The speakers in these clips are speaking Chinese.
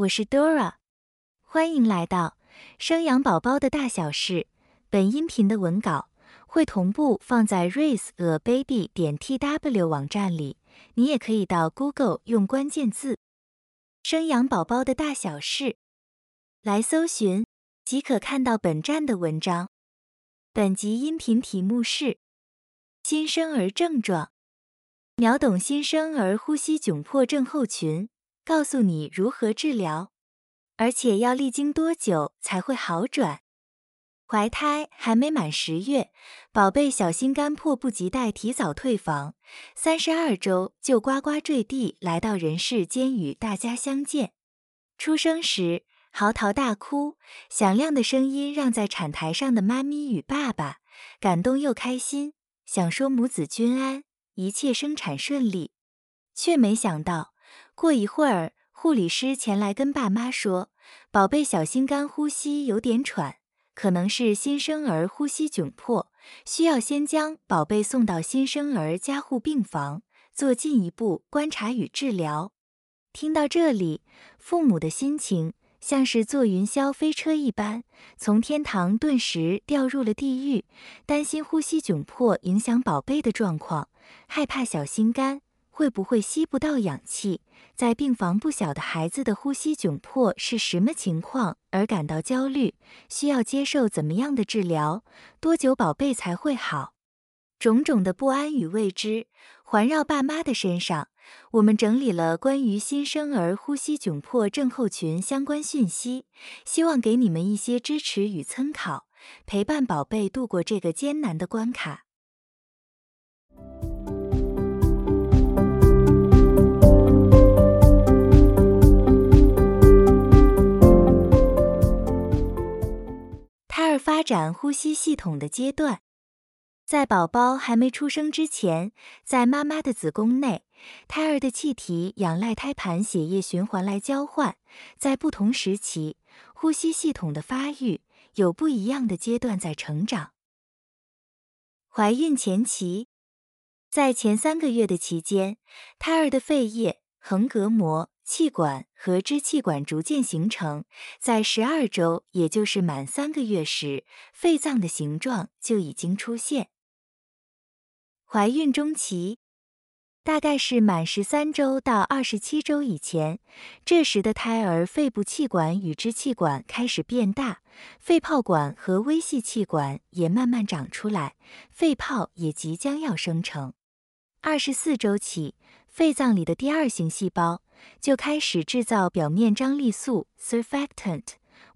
我是 Dora，欢迎来到生养宝宝的大小事。本音频的文稿会同步放在 raiseababy 点 tw 网站里，你也可以到 Google 用关键字“生养宝宝的大小事”来搜寻，即可看到本站的文章。本集音频题目是新生儿症状，秒懂新生儿呼吸窘迫症候群。告诉你如何治疗，而且要历经多久才会好转？怀胎还没满十月，宝贝小心肝迫不及待提早退房，三十二周就呱呱坠地来到人世间与大家相见。出生时嚎啕大哭，响亮的声音让在产台上的妈咪与爸爸感动又开心，想说母子均安，一切生产顺利，却没想到。过一会儿，护理师前来跟爸妈说：“宝贝小心肝，呼吸有点喘，可能是新生儿呼吸窘迫，需要先将宝贝送到新生儿加护病房做进一步观察与治疗。”听到这里，父母的心情像是坐云霄飞车一般，从天堂顿时掉入了地狱，担心呼吸窘迫影响宝贝的状况，害怕小心肝会不会吸不到氧气。在病房不小的孩子的呼吸窘迫是什么情况？而感到焦虑，需要接受怎么样的治疗？多久宝贝才会好？种种的不安与未知环绕爸妈的身上。我们整理了关于新生儿呼吸窘迫症候群相关讯息，希望给你们一些支持与参考，陪伴宝贝度过这个艰难的关卡。展呼吸系统的阶段，在宝宝还没出生之前，在妈妈的子宫内，胎儿的气体仰赖胎盘血液循环来交换。在不同时期，呼吸系统的发育有不一样的阶段在成长。怀孕前期，在前三个月的期间，胎儿的肺叶、横膈膜。气管和支气管逐渐形成，在十二周，也就是满三个月时，肺脏的形状就已经出现。怀孕中期，大概是满十三周到二十七周以前，这时的胎儿肺部气管与支气管开始变大，肺泡管和微细气管也慢慢长出来，肺泡也即将要生成。二十四周起，肺脏里的第二型细胞。就开始制造表面张力素 （surfactant），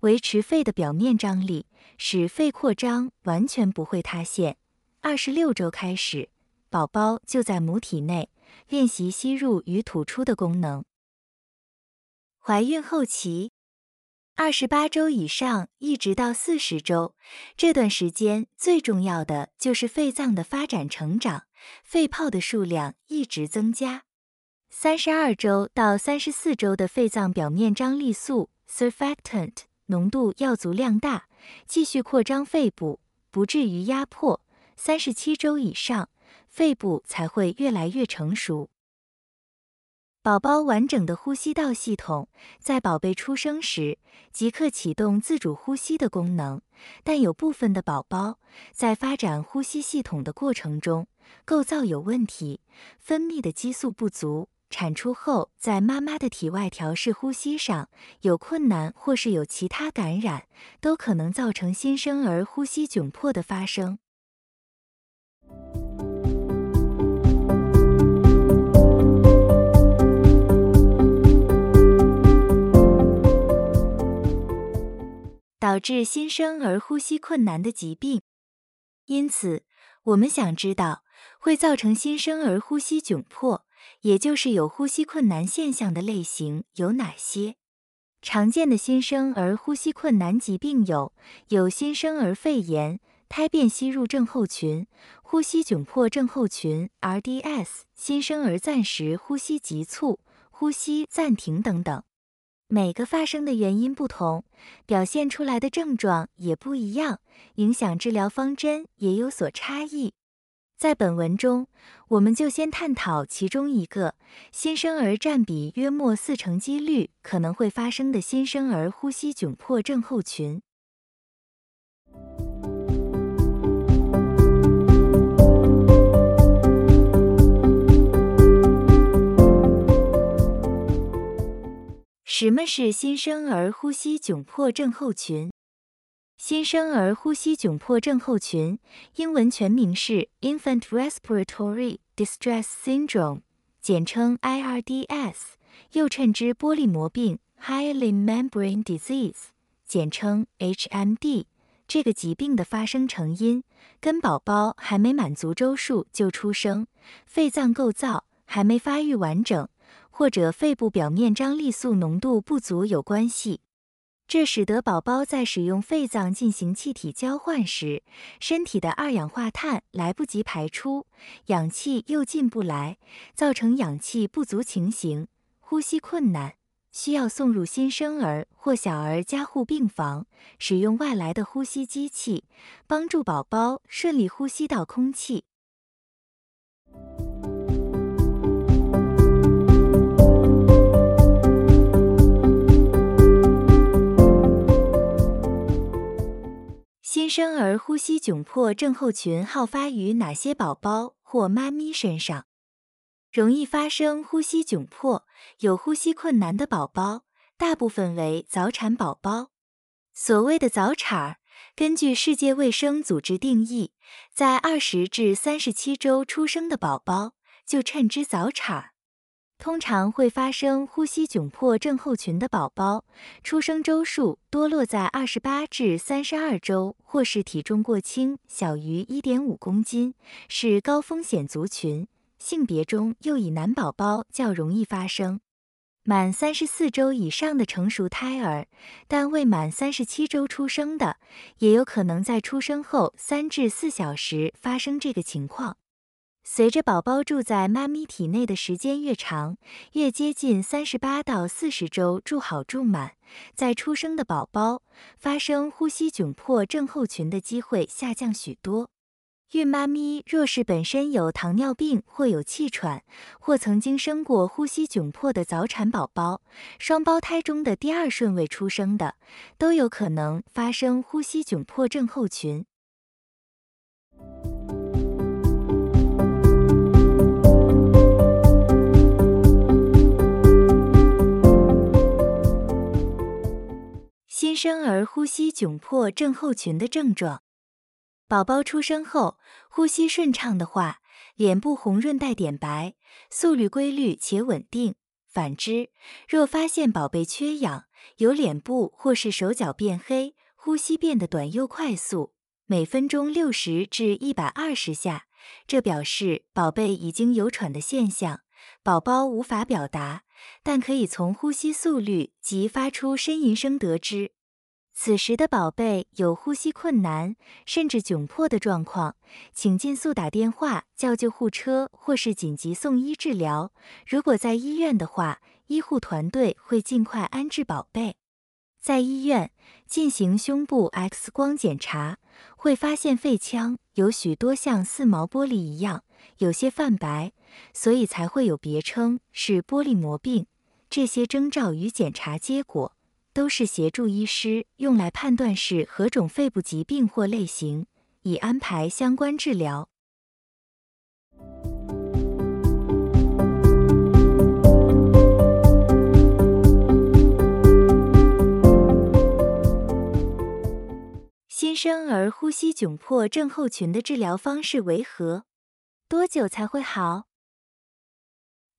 维持肺的表面张力，使肺扩张完全不会塌陷。二十六周开始，宝宝就在母体内练习吸入与吐出的功能。怀孕后期，二十八周以上一直到四十周这段时间，最重要的就是肺脏的发展成长，肺泡的数量一直增加。三十二周到三十四周的肺脏表面张力素 （surfactant） 浓度要足量大，继续扩张肺部，不至于压迫。三十七周以上，肺部才会越来越成熟。宝宝完整的呼吸道系统在宝贝出生时即刻启动自主呼吸的功能，但有部分的宝宝在发展呼吸系统的过程中构造有问题，分泌的激素不足。产出后，在妈妈的体外调试呼吸上有困难，或是有其他感染，都可能造成新生儿呼吸窘迫的发生。导致新生儿呼吸困难的疾病，因此我们想知道会造成新生儿呼吸窘迫。也就是有呼吸困难现象的类型有哪些？常见的新生儿呼吸困难疾病有：有新生儿肺炎、胎便吸入症候群、呼吸窘迫症候群 （RDS）、新生儿暂时呼吸急促、呼吸暂停等等。每个发生的原因不同，表现出来的症状也不一样，影响治疗方针也有所差异。在本文中，我们就先探讨其中一个新生儿占比约莫四成几率可能会发生的新生儿呼吸窘迫症候群。什么是新生儿呼吸窘迫症候群？新生儿呼吸窘迫症候群，英文全名是 Infant Respiratory Distress Syndrome，简称 IRDS，又称之玻璃膜病 （Hyalin Membrane Disease），简称 HMD。这个疾病的发生成因跟宝宝还没满足周数就出生，肺脏构造还没发育完整。或者肺部表面张力素浓度不足有关系，这使得宝宝在使用肺脏进行气体交换时，身体的二氧化碳来不及排出，氧气又进不来，造成氧气不足情形，呼吸困难，需要送入新生儿或小儿加护病房，使用外来的呼吸机器，帮助宝宝顺利呼吸到空气。新生儿呼吸窘迫症候群好发于哪些宝宝或妈咪身上？容易发生呼吸窘迫、有呼吸困难的宝宝，大部分为早产宝宝。所谓的早产儿，根据世界卫生组织定义，在二十至三十七周出生的宝宝就称之早产儿。通常会发生呼吸窘迫症候群的宝宝，出生周数多落在二十八至三十二周，或是体重过轻，小于一点五公斤，是高风险族群。性别中又以男宝宝较容易发生。满三十四周以上的成熟胎儿，但未满三十七周出生的，也有可能在出生后三至四小时发生这个情况。随着宝宝住在妈咪体内的时间越长，越接近三十八到四十周住好住满，在出生的宝宝发生呼吸窘迫症候群的机会下降许多。孕妈咪若是本身有糖尿病或有气喘，或曾经生过呼吸窘迫的早产宝宝，双胞胎中的第二顺位出生的，都有可能发生呼吸窘迫症候群。新生儿呼吸窘迫症候群的症状：宝宝出生后呼吸顺畅的话，脸部红润带点白，速率规律且稳定。反之，若发现宝贝缺氧，有脸部或是手脚变黑，呼吸变得短又快速，每分钟六十至一百二十下，这表示宝贝已经有喘的现象。宝宝无法表达，但可以从呼吸速率及发出呻吟声得知。此时的宝贝有呼吸困难甚至窘迫的状况，请尽速打电话叫救护车或是紧急送医治疗。如果在医院的话，医护团队会尽快安置宝贝。在医院进行胸部 X 光检查，会发现肺腔有许多像似毛玻璃一样，有些泛白，所以才会有别称是玻璃膜病。这些征兆与检查结果。都是协助医师用来判断是何种肺部疾病或类型，以安排相关治疗。新生儿呼吸窘迫症候群的治疗方式为何？多久才会好？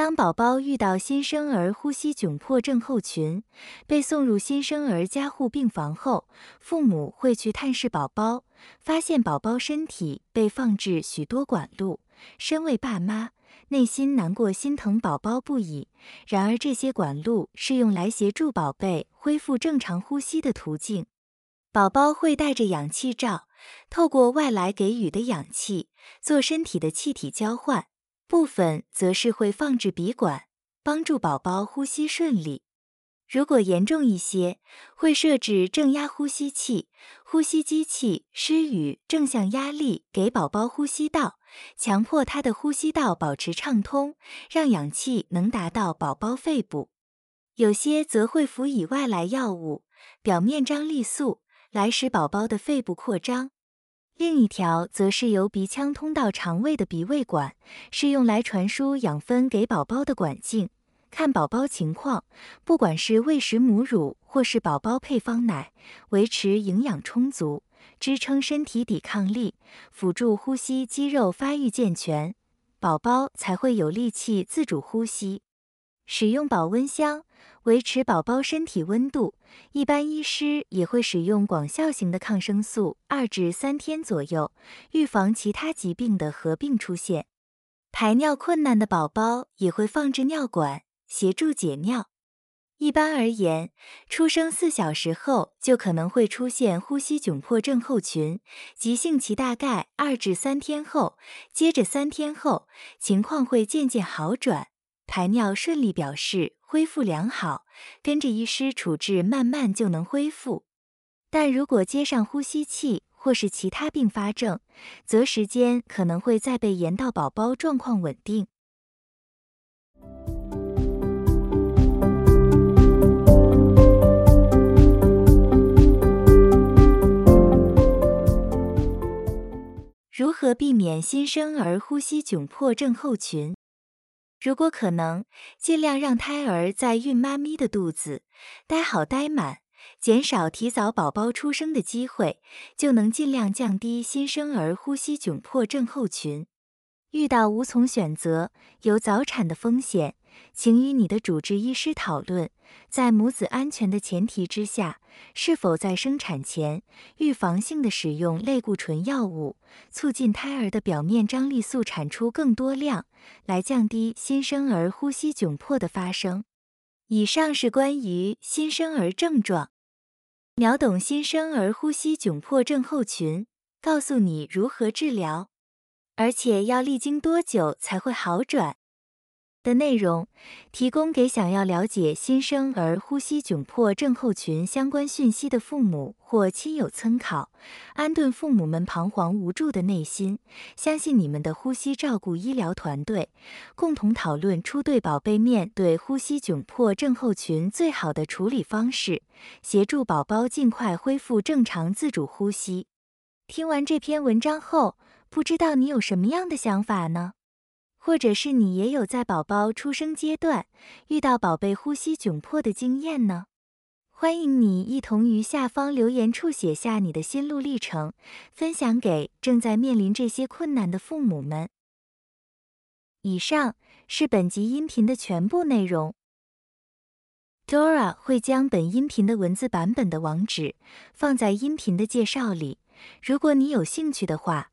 当宝宝遇到新生儿呼吸窘迫症候群，被送入新生儿加护病房后，父母会去探视宝宝，发现宝宝身体被放置许多管路。身为爸妈，内心难过、心疼宝宝不已。然而，这些管路是用来协助宝贝恢复正常呼吸的途径。宝宝会带着氧气罩，透过外来给予的氧气做身体的气体交换。部分则是会放置鼻管，帮助宝宝呼吸顺利。如果严重一些，会设置正压呼吸器，呼吸机器施予正向压力给宝宝呼吸道，强迫他的呼吸道保持畅通，让氧气能达到宝宝肺部。有些则会辅以外来药物，表面张力素，来使宝宝的肺部扩张。另一条则是由鼻腔通到肠胃的鼻胃管，是用来传输养分给宝宝的管径。看宝宝情况，不管是喂食母乳或是宝宝配方奶，维持营养充足，支撑身体抵抗力，辅助呼吸肌肉发育健全，宝宝才会有力气自主呼吸。使用保温箱。维持宝宝身体温度，一般医师也会使用广效型的抗生素二至三天左右，预防其他疾病的合并出现。排尿困难的宝宝也会放置尿管，协助解尿。一般而言，出生四小时后就可能会出现呼吸窘迫症候群，急性期大概二至三天后，接着三天后情况会渐渐好转。排尿顺利表示恢复良好，跟着医师处置，慢慢就能恢复。但如果接上呼吸器或是其他并发症，则时间可能会再被延到宝宝状况稳定。如何避免新生儿呼吸窘迫症候群？如果可能，尽量让胎儿在孕妈咪的肚子待好待满，减少提早宝宝出生的机会，就能尽量降低新生儿呼吸窘迫症候群。遇到无从选择，有早产的风险。请与你的主治医师讨论，在母子安全的前提之下，是否在生产前预防性的使用类固醇药物，促进胎儿的表面张力素产出更多量，来降低新生儿呼吸窘迫的发生。以上是关于新生儿症状，秒懂新生儿呼吸窘迫症候群，告诉你如何治疗，而且要历经多久才会好转。的内容提供给想要了解新生儿呼吸窘迫症候群相关讯息的父母或亲友参考，安顿父母们彷徨无助的内心，相信你们的呼吸照顾医疗团队，共同讨论出对宝贝面对呼吸窘迫症候群最好的处理方式，协助宝宝尽快恢复正常自主呼吸。听完这篇文章后，不知道你有什么样的想法呢？或者是你也有在宝宝出生阶段遇到宝贝呼吸窘迫的经验呢？欢迎你一同于下方留言处写下你的心路历程，分享给正在面临这些困难的父母们。以上是本集音频的全部内容。Dora 会将本音频的文字版本的网址放在音频的介绍里，如果你有兴趣的话，